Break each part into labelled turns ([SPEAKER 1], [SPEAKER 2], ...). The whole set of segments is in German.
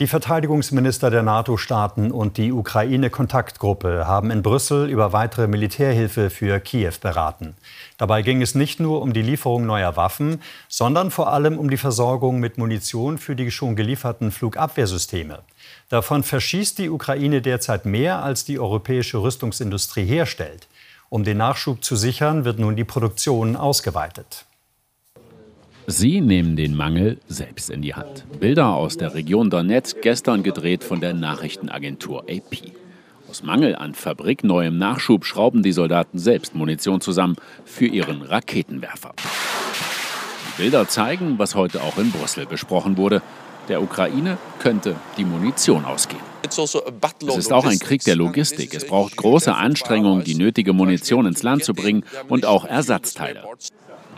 [SPEAKER 1] Die Verteidigungsminister der NATO-Staaten und die Ukraine-Kontaktgruppe haben in Brüssel über weitere Militärhilfe für Kiew beraten. Dabei ging es nicht nur um die Lieferung neuer Waffen, sondern vor allem um die Versorgung mit Munition für die schon gelieferten Flugabwehrsysteme. Davon verschießt die Ukraine derzeit mehr, als die europäische Rüstungsindustrie herstellt. Um den Nachschub zu sichern, wird nun die Produktion ausgeweitet.
[SPEAKER 2] Sie nehmen den Mangel selbst in die Hand. Bilder aus der Region Donetsk, gestern gedreht von der Nachrichtenagentur AP. Aus Mangel an fabrikneuem Nachschub schrauben die Soldaten selbst Munition zusammen für ihren Raketenwerfer. Die Bilder zeigen, was heute auch in Brüssel besprochen wurde. Der Ukraine könnte die Munition ausgehen. Also es ist auch ein Krieg der Logistik. Es braucht große Anstrengungen, die nötige Munition ins Land zu bringen und auch Ersatzteile.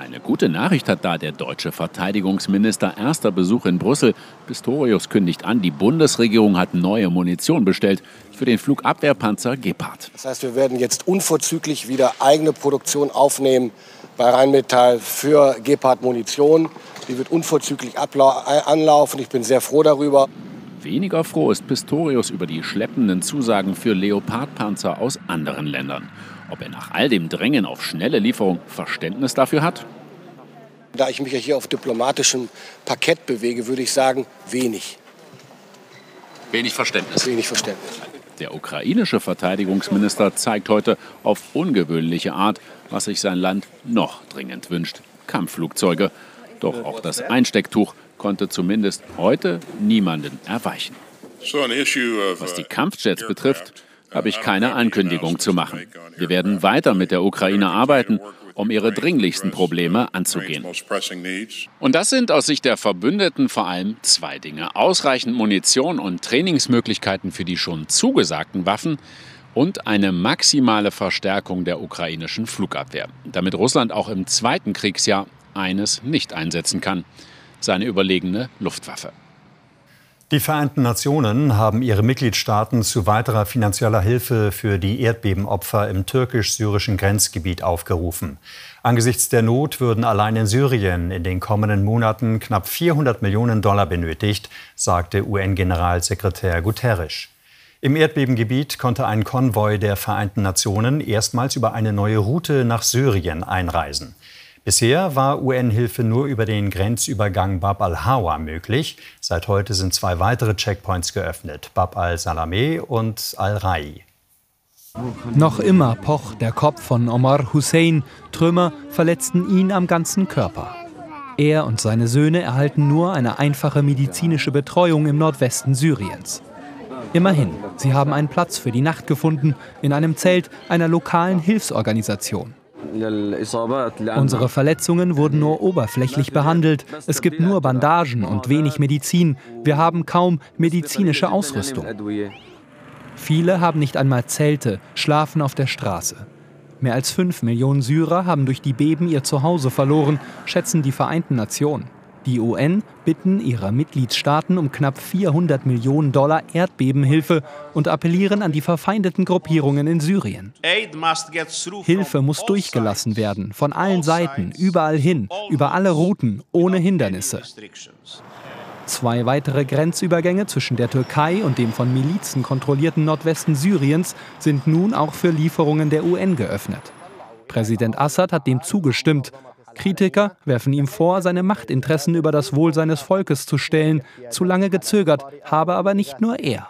[SPEAKER 2] Eine gute Nachricht hat da der deutsche Verteidigungsminister. Erster Besuch in Brüssel. Pistorius kündigt an, die Bundesregierung hat neue Munition bestellt für den Flugabwehrpanzer Gepard.
[SPEAKER 3] Das heißt, wir werden jetzt unverzüglich wieder eigene Produktion aufnehmen bei Rheinmetall für Gepard Munition. Die wird unverzüglich anlaufen. Ich bin sehr froh darüber.
[SPEAKER 2] Weniger froh ist Pistorius über die schleppenden Zusagen für Leopardpanzer aus anderen Ländern. Ob er nach all dem Drängen auf schnelle Lieferung Verständnis dafür hat?
[SPEAKER 3] Da ich mich ja hier auf diplomatischem Parkett bewege, würde ich sagen, wenig.
[SPEAKER 2] Wenig Verständnis.
[SPEAKER 3] Wenig Verständnis.
[SPEAKER 2] Der ukrainische Verteidigungsminister zeigt heute auf ungewöhnliche Art, was sich sein Land noch dringend wünscht. Kampfflugzeuge. Doch auch das Einstecktuch konnte zumindest heute niemanden erweichen. Was die Kampfjets betrifft, habe ich keine Ankündigung zu machen. Wir werden weiter mit der Ukraine arbeiten, um ihre dringlichsten Probleme anzugehen. Und das sind aus Sicht der Verbündeten vor allem zwei Dinge. Ausreichend Munition und Trainingsmöglichkeiten für die schon zugesagten Waffen und eine maximale Verstärkung der ukrainischen Flugabwehr, damit Russland auch im zweiten Kriegsjahr eines nicht einsetzen kann, seine überlegene Luftwaffe.
[SPEAKER 1] Die Vereinten Nationen haben ihre Mitgliedstaaten zu weiterer finanzieller Hilfe für die Erdbebenopfer im türkisch-syrischen Grenzgebiet aufgerufen. Angesichts der Not würden allein in Syrien in den kommenden Monaten knapp 400 Millionen Dollar benötigt, sagte UN-Generalsekretär Guterres. Im Erdbebengebiet konnte ein Konvoi der Vereinten Nationen erstmals über eine neue Route nach Syrien einreisen. Bisher war UN-Hilfe nur über den Grenzübergang Bab al-Hawa möglich. Seit heute sind zwei weitere Checkpoints geöffnet, Bab al-Salameh und al-Rai.
[SPEAKER 4] Noch immer pocht der Kopf von Omar Hussein. Trümmer verletzten ihn am ganzen Körper. Er und seine Söhne erhalten nur eine einfache medizinische Betreuung im Nordwesten Syriens. Immerhin, sie haben einen Platz für die Nacht gefunden in einem Zelt einer lokalen Hilfsorganisation. Unsere Verletzungen wurden nur oberflächlich behandelt. Es gibt nur Bandagen und wenig Medizin. Wir haben kaum medizinische Ausrüstung. Viele haben nicht einmal Zelte, schlafen auf der Straße. Mehr als fünf Millionen Syrer haben durch die Beben ihr Zuhause verloren, schätzen die Vereinten Nationen. Die UN bitten ihre Mitgliedstaaten um knapp 400 Millionen Dollar Erdbebenhilfe und appellieren an die verfeindeten Gruppierungen in Syrien. Hilfe muss durchgelassen werden, von allen Seiten, überall hin, über alle Routen, ohne Hindernisse. Zwei weitere Grenzübergänge zwischen der Türkei und dem von Milizen kontrollierten Nordwesten Syriens sind nun auch für Lieferungen der UN geöffnet. Präsident Assad hat dem zugestimmt Kritiker werfen ihm vor, seine Machtinteressen über das Wohl seines Volkes zu stellen. Zu lange gezögert, habe aber nicht nur er.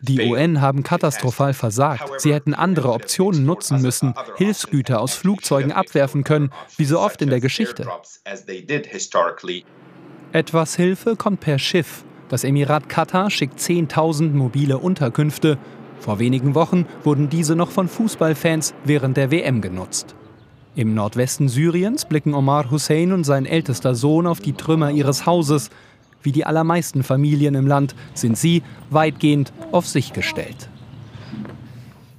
[SPEAKER 4] Die UN haben katastrophal versagt. Sie hätten andere Optionen nutzen müssen, Hilfsgüter aus Flugzeugen abwerfen können, wie so oft in der Geschichte. Etwas Hilfe kommt per Schiff. Das Emirat Katar schickt 10.000 mobile Unterkünfte. Vor wenigen Wochen wurden diese noch von Fußballfans während der WM genutzt. Im Nordwesten Syriens blicken Omar Hussein und sein ältester Sohn auf die Trümmer ihres Hauses. Wie die allermeisten Familien im Land sind sie weitgehend auf sich gestellt.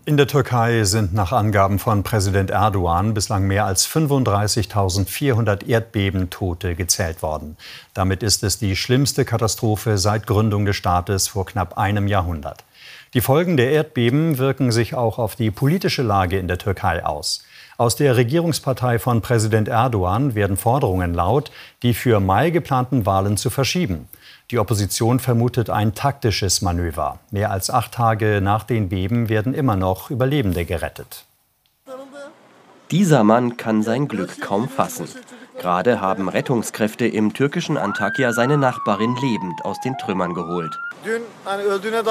[SPEAKER 1] In der Türkei sind nach Angaben von Präsident Erdogan bislang mehr als 35.400 Erdbebentote gezählt worden. Damit ist es die schlimmste Katastrophe seit Gründung des Staates vor knapp einem Jahrhundert. Die Folgen der Erdbeben wirken sich auch auf die politische Lage in der Türkei aus. Aus der Regierungspartei von Präsident Erdogan werden Forderungen laut, die für Mai geplanten Wahlen zu verschieben. Die Opposition vermutet ein taktisches Manöver. Mehr als acht Tage nach den Beben werden immer noch Überlebende gerettet.
[SPEAKER 5] Dieser Mann kann sein Glück kaum fassen. Gerade haben Rettungskräfte im türkischen Antakya seine Nachbarin lebend aus den Trümmern geholt.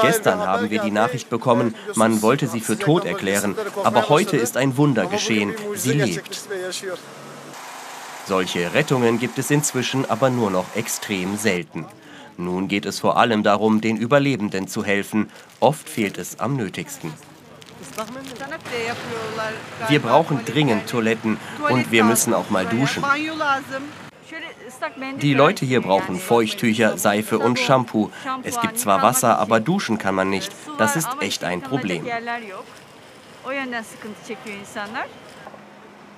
[SPEAKER 5] Gestern haben wir die Nachricht bekommen, man wollte sie für tot erklären, aber heute ist ein Wunder geschehen, sie lebt. Solche Rettungen gibt es inzwischen aber nur noch extrem selten. Nun geht es vor allem darum, den Überlebenden zu helfen. Oft fehlt es am nötigsten. Wir brauchen dringend Toiletten und wir müssen auch mal duschen. Die Leute hier brauchen Feuchttücher, Seife und Shampoo. Es gibt zwar Wasser, aber duschen kann man nicht. Das ist echt ein Problem.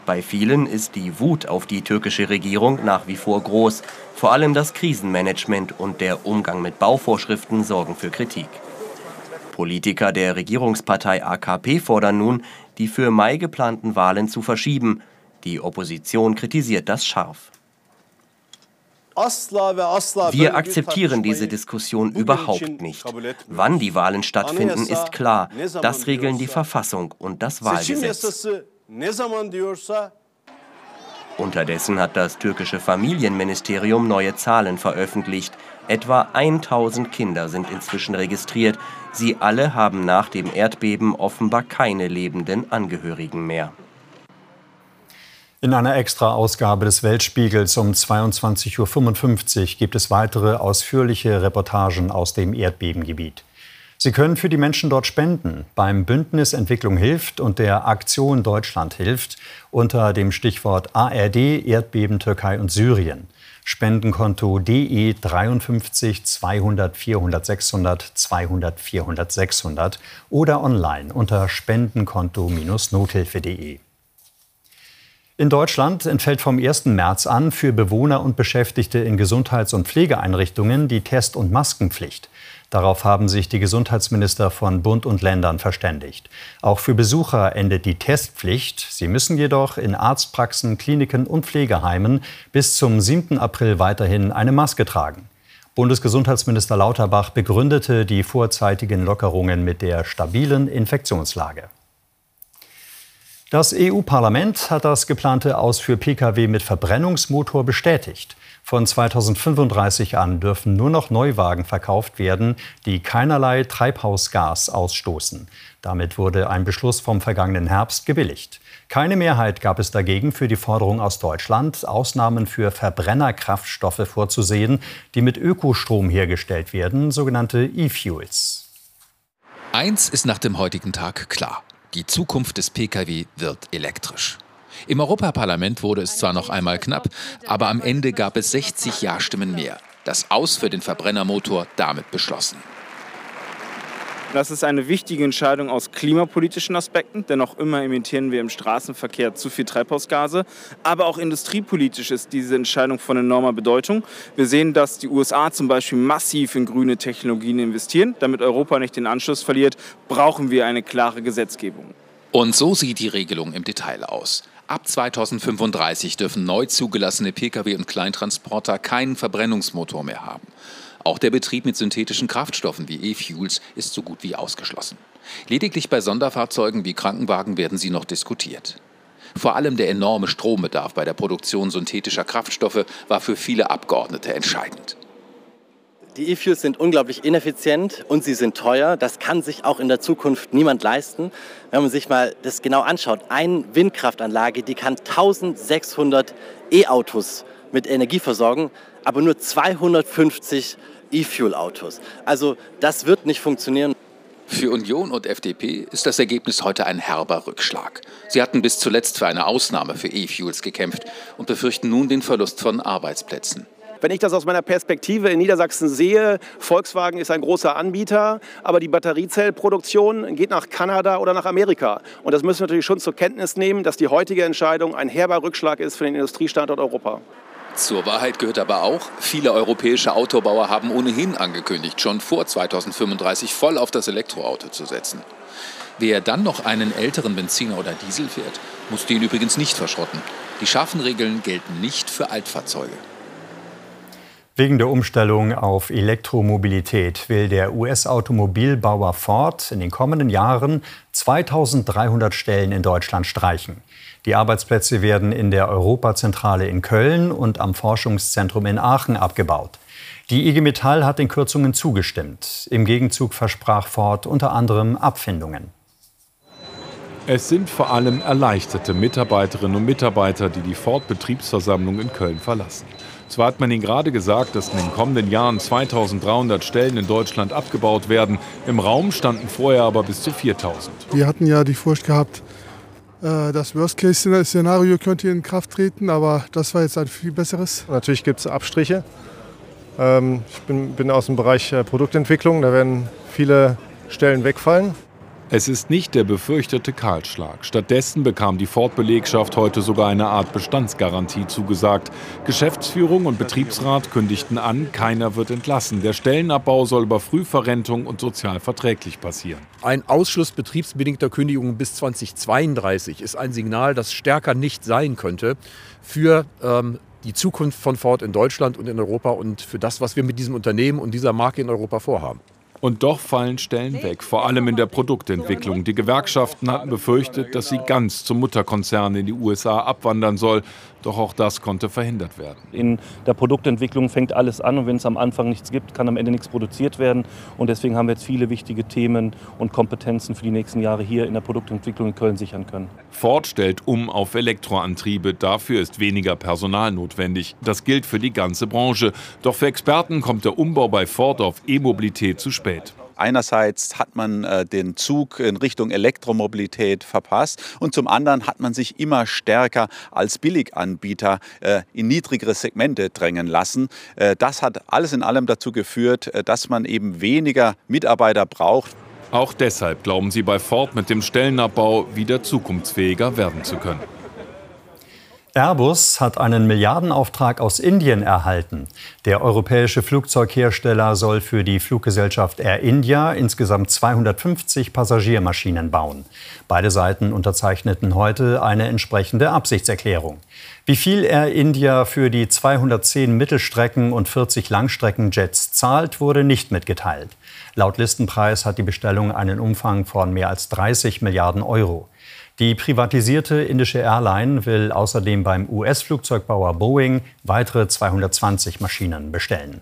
[SPEAKER 5] Bei vielen ist die Wut auf die türkische Regierung nach wie vor groß. Vor allem das Krisenmanagement und der Umgang mit Bauvorschriften sorgen für Kritik. Politiker der Regierungspartei AKP fordern nun, die für Mai geplanten Wahlen zu verschieben. Die Opposition kritisiert das scharf. Wir akzeptieren diese Diskussion überhaupt nicht. Wann die Wahlen stattfinden, ist klar. Das regeln die Verfassung und das Wahlgesetz. Unterdessen hat das türkische Familienministerium neue Zahlen veröffentlicht. Etwa 1000 Kinder sind inzwischen registriert. Sie alle haben nach dem Erdbeben offenbar keine lebenden Angehörigen mehr.
[SPEAKER 1] In einer Extra-Ausgabe des Weltspiegels um 22.55 Uhr gibt es weitere ausführliche Reportagen aus dem Erdbebengebiet. Sie können für die Menschen dort spenden. Beim Bündnis Entwicklung hilft und der Aktion Deutschland hilft unter dem Stichwort ARD, Erdbeben, Türkei und Syrien. Spendenkonto DE 53 200 400 600 200 400 600 oder online unter spendenkonto-nothilfe.de. In Deutschland entfällt vom 1. März an für Bewohner und Beschäftigte in Gesundheits- und Pflegeeinrichtungen die Test- und Maskenpflicht. Darauf haben sich die Gesundheitsminister von Bund und Ländern verständigt. Auch für Besucher endet die Testpflicht. Sie müssen jedoch in Arztpraxen, Kliniken und Pflegeheimen bis zum 7. April weiterhin eine Maske tragen. Bundesgesundheitsminister Lauterbach begründete die vorzeitigen Lockerungen mit der stabilen Infektionslage. Das EU-Parlament hat das geplante Aus für Pkw mit Verbrennungsmotor bestätigt. Von 2035 an dürfen nur noch Neuwagen verkauft werden, die keinerlei Treibhausgas ausstoßen. Damit wurde ein Beschluss vom vergangenen Herbst gebilligt. Keine Mehrheit gab es dagegen für die Forderung aus Deutschland, Ausnahmen für Verbrennerkraftstoffe vorzusehen, die mit Ökostrom hergestellt werden, sogenannte E-Fuels.
[SPEAKER 6] Eins ist nach dem heutigen Tag klar. Die Zukunft des Pkw wird elektrisch. Im Europaparlament wurde es zwar noch einmal knapp, aber am Ende gab es 60 Ja-Stimmen mehr. Das Aus für den Verbrennermotor damit beschlossen.
[SPEAKER 7] Das ist eine wichtige Entscheidung aus klimapolitischen Aspekten, denn noch immer emittieren wir im Straßenverkehr zu viel Treibhausgase. Aber auch industriepolitisch ist diese Entscheidung von enormer Bedeutung. Wir sehen, dass die USA zum Beispiel massiv in grüne Technologien investieren. Damit Europa nicht den Anschluss verliert, brauchen wir eine klare Gesetzgebung.
[SPEAKER 6] Und so sieht die Regelung im Detail aus. Ab 2035 dürfen neu zugelassene Pkw und Kleintransporter keinen Verbrennungsmotor mehr haben. Auch der Betrieb mit synthetischen Kraftstoffen wie E-Fuels ist so gut wie ausgeschlossen. Lediglich bei Sonderfahrzeugen wie Krankenwagen werden sie noch diskutiert. Vor allem der enorme Strombedarf bei der Produktion synthetischer Kraftstoffe war für viele Abgeordnete entscheidend.
[SPEAKER 8] Die E-Fuels sind unglaublich ineffizient und sie sind teuer. Das kann sich auch in der Zukunft niemand leisten. Wenn man sich mal das genau anschaut, eine Windkraftanlage, die kann 1600 E-Autos mit Energie versorgen, aber nur 250 E-Fuel-Autos. Also das wird nicht funktionieren.
[SPEAKER 6] Für Union und FDP ist das Ergebnis heute ein herber Rückschlag. Sie hatten bis zuletzt für eine Ausnahme für E-Fuels gekämpft und befürchten nun den Verlust von Arbeitsplätzen.
[SPEAKER 9] Wenn ich das aus meiner Perspektive in Niedersachsen sehe, Volkswagen ist ein großer Anbieter, aber die Batteriezellproduktion geht nach Kanada oder nach Amerika. Und das müssen wir natürlich schon zur Kenntnis nehmen, dass die heutige Entscheidung ein herber Rückschlag ist für den Industriestandort Europa.
[SPEAKER 6] Zur Wahrheit gehört aber auch, viele europäische Autobauer haben ohnehin angekündigt, schon vor 2035 voll auf das Elektroauto zu setzen. Wer dann noch einen älteren Benziner oder Diesel fährt, muss den übrigens nicht verschrotten. Die scharfen Regeln gelten nicht für Altfahrzeuge.
[SPEAKER 1] Wegen der Umstellung auf Elektromobilität will der US-Automobilbauer Ford in den kommenden Jahren 2300 Stellen in Deutschland streichen. Die Arbeitsplätze werden in der Europazentrale in Köln und am Forschungszentrum in Aachen abgebaut. Die IG Metall hat den Kürzungen zugestimmt. Im Gegenzug versprach Ford unter anderem Abfindungen.
[SPEAKER 10] Es sind vor allem erleichterte Mitarbeiterinnen und Mitarbeiter, die die Ford-Betriebsversammlung in Köln verlassen. Zwar hat man ihnen gerade gesagt, dass in den kommenden Jahren 2300 Stellen in Deutschland abgebaut werden. Im Raum standen vorher aber bis zu 4000.
[SPEAKER 11] Wir hatten ja die Furcht gehabt, äh, das Worst-Case-Szenario könnte in Kraft treten, aber das war jetzt ein viel besseres.
[SPEAKER 12] Natürlich gibt es Abstriche. Ähm, ich bin, bin aus dem Bereich äh, Produktentwicklung, da werden viele Stellen wegfallen.
[SPEAKER 10] Es ist nicht der befürchtete Kahlschlag. Stattdessen bekam die Ford-Belegschaft heute sogar eine Art Bestandsgarantie zugesagt. Geschäftsführung und Betriebsrat kündigten an, keiner wird entlassen. Der Stellenabbau soll über Frühverrentung und sozial verträglich passieren.
[SPEAKER 13] Ein Ausschluss betriebsbedingter Kündigungen bis 2032 ist ein Signal, das stärker nicht sein könnte für ähm, die Zukunft von Ford in Deutschland und in Europa und für das, was wir mit diesem Unternehmen und dieser Marke in Europa vorhaben.
[SPEAKER 10] Und doch fallen Stellen weg, vor allem in der Produktentwicklung. Die Gewerkschaften hatten befürchtet, dass sie ganz zum Mutterkonzern in die USA abwandern soll. Doch auch das konnte verhindert werden.
[SPEAKER 14] In der Produktentwicklung fängt alles an und wenn es am Anfang nichts gibt, kann am Ende nichts produziert werden. Und deswegen haben wir jetzt viele wichtige Themen und Kompetenzen für die nächsten Jahre hier in der Produktentwicklung in Köln sichern können.
[SPEAKER 10] Ford stellt um auf Elektroantriebe. Dafür ist weniger Personal notwendig. Das gilt für die ganze Branche. Doch für Experten kommt der Umbau bei Ford auf E-Mobilität zu spät.
[SPEAKER 15] Einerseits hat man äh, den Zug in Richtung Elektromobilität verpasst und zum anderen hat man sich immer stärker als Billiganbieter äh, in niedrigere Segmente drängen lassen. Äh, das hat alles in allem dazu geführt, äh, dass man eben weniger Mitarbeiter braucht.
[SPEAKER 10] Auch deshalb glauben sie bei Ford mit dem Stellenabbau wieder zukunftsfähiger werden zu können.
[SPEAKER 1] Airbus hat einen Milliardenauftrag aus Indien erhalten. Der europäische Flugzeughersteller soll für die Fluggesellschaft Air India insgesamt 250 Passagiermaschinen bauen. Beide Seiten unterzeichneten heute eine entsprechende Absichtserklärung. Wie viel Air India für die 210 Mittelstrecken- und 40 Langstreckenjets zahlt, wurde nicht mitgeteilt. Laut Listenpreis hat die Bestellung einen Umfang von mehr als 30 Milliarden Euro. Die privatisierte indische Airline will außerdem beim US-Flugzeugbauer Boeing weitere 220 Maschinen bestellen.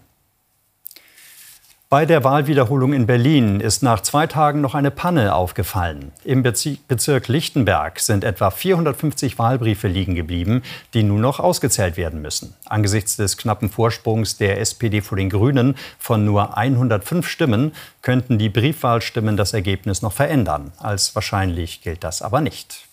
[SPEAKER 1] Bei der Wahlwiederholung in Berlin ist nach zwei Tagen noch eine Panne aufgefallen. Im Bezirk Lichtenberg sind etwa 450 Wahlbriefe liegen geblieben, die nun noch ausgezählt werden müssen. Angesichts des knappen Vorsprungs der SPD vor den Grünen von nur 105 Stimmen könnten die Briefwahlstimmen das Ergebnis noch verändern. Als wahrscheinlich gilt das aber nicht.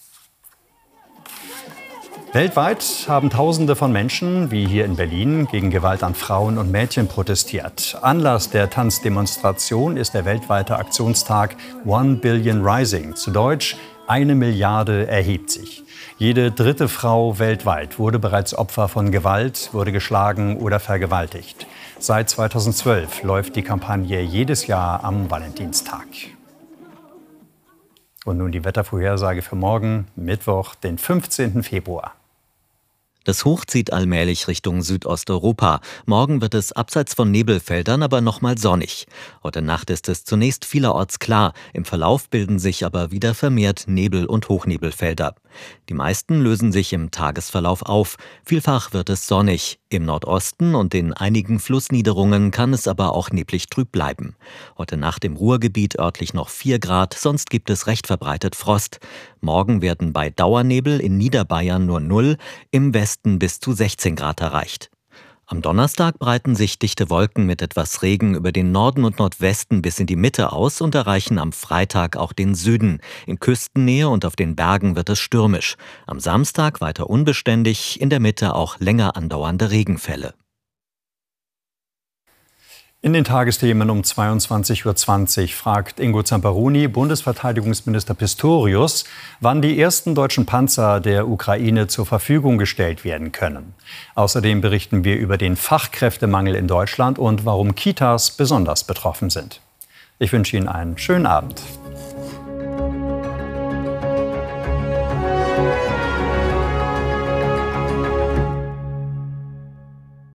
[SPEAKER 1] Weltweit haben Tausende von Menschen, wie hier in Berlin, gegen Gewalt an Frauen und Mädchen protestiert. Anlass der Tanzdemonstration ist der weltweite Aktionstag One Billion Rising, zu Deutsch eine Milliarde erhebt sich. Jede dritte Frau weltweit wurde bereits Opfer von Gewalt, wurde geschlagen oder vergewaltigt. Seit 2012 läuft die Kampagne jedes Jahr am Valentinstag. Und nun die Wettervorhersage für morgen, Mittwoch, den 15. Februar.
[SPEAKER 16] Das Hoch zieht allmählich Richtung Südosteuropa. Morgen wird es abseits von Nebelfeldern aber nochmal sonnig. Heute Nacht ist es zunächst vielerorts klar. Im Verlauf bilden sich aber wieder vermehrt Nebel- und Hochnebelfelder. Die meisten lösen sich im Tagesverlauf auf. Vielfach wird es sonnig. Im Nordosten und in einigen Flussniederungen kann es aber auch neblig trüb bleiben. Heute Nacht im Ruhrgebiet örtlich noch 4 Grad, sonst gibt es recht verbreitet Frost. Morgen werden bei Dauernebel in Niederbayern nur 0, im Westen bis zu 16 Grad erreicht. Am Donnerstag breiten sich dichte Wolken mit etwas Regen über den Norden und Nordwesten bis in die Mitte aus und erreichen am Freitag auch den Süden. In Küstennähe und auf den Bergen wird es stürmisch. Am Samstag weiter unbeständig, in der Mitte auch länger andauernde Regenfälle.
[SPEAKER 1] In den Tagesthemen um 22.20 Uhr fragt Ingo Zamperoni Bundesverteidigungsminister Pistorius, wann die ersten deutschen Panzer der Ukraine zur Verfügung gestellt werden können. Außerdem berichten wir über den Fachkräftemangel in Deutschland und warum Kitas besonders betroffen sind. Ich wünsche Ihnen einen schönen Abend.